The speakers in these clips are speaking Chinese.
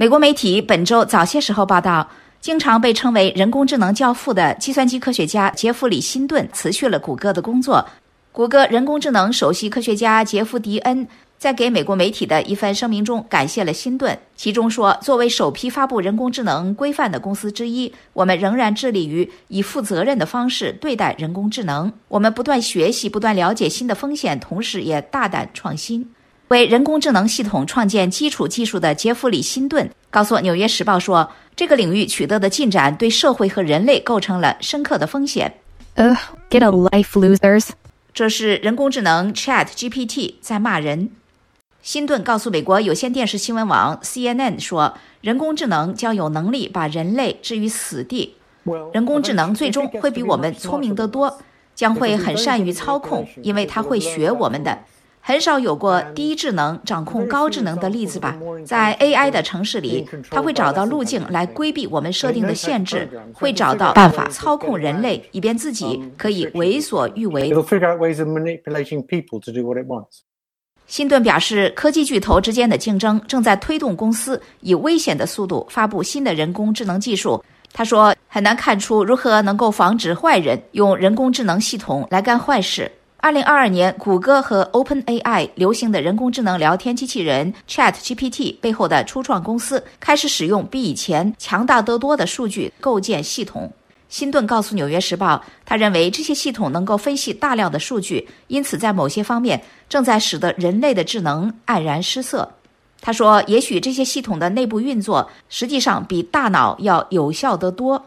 美国媒体本周早些时候报道，经常被称为人工智能教父的计算机科学家杰弗里·辛顿辞去了谷歌的工作。谷歌人工智能首席科学家杰夫·迪恩在给美国媒体的一份声明中感谢了辛顿，其中说：“作为首批发布人工智能规范的公司之一，我们仍然致力于以负责任的方式对待人工智能。我们不断学习，不断了解新的风险，同时也大胆创新。”为人工智能系统创建基础技术的杰弗里·辛顿告诉《纽约时报》说：“这个领域取得的进展对社会和人类构成了深刻的风险。” Ugh, get a life, losers！这是人工智能 Chat GPT 在骂人。辛顿告诉美国有线电视新闻网 CNN 说：“人工智能将有能力把人类置于死地。人工智能最终会比我们聪明得多，将会很善于操控，因为它会学我们的。”很少有过低智能掌控高智能的例子吧？在 AI 的城市里，它会找到路径来规避我们设定的限制，会找到办法操控人类，以便自己可以为所欲为。辛顿表示，科技巨头之间的竞争正在推动公司以危险的速度发布新的人工智能技术。他说，很难看出如何能够防止坏人用人工智能系统来干坏事。二零二二年，谷歌和 OpenAI 流行的人工智能聊天机器人 ChatGPT 背后的初创公司开始使用比以前强大得多的数据构建系统。辛顿告诉《纽约时报》，他认为这些系统能够分析大量的数据，因此在某些方面正在使得人类的智能黯然失色。他说：“也许这些系统的内部运作实际上比大脑要有效得多。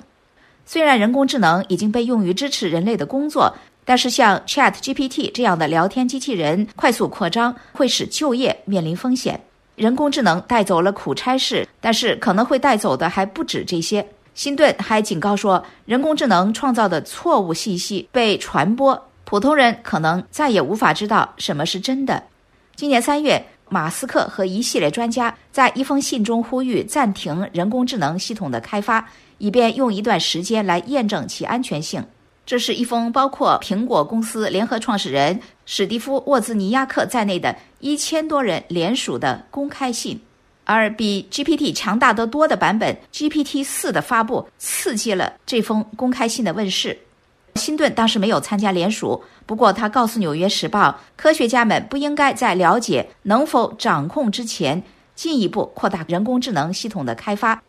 虽然人工智能已经被用于支持人类的工作。”但是，像 Chat GPT 这样的聊天机器人快速扩张，会使就业面临风险。人工智能带走了苦差事，但是可能会带走的还不止这些。辛顿还警告说，人工智能创造的错误信息被传播，普通人可能再也无法知道什么是真的。今年三月，马斯克和一系列专家在一封信中呼吁暂停人工智能系统的开发，以便用一段时间来验证其安全性。这是一封包括苹果公司联合创始人史蒂夫·沃兹尼亚克在内的一千多人联署的公开信，而比 GPT 强大得多的版本 GPT 四的发布刺激了这封公开信的问世。辛顿当时没有参加联署，不过他告诉《纽约时报》，科学家们不应该在了解能否掌控之前进一步扩大人工智能系统的开发。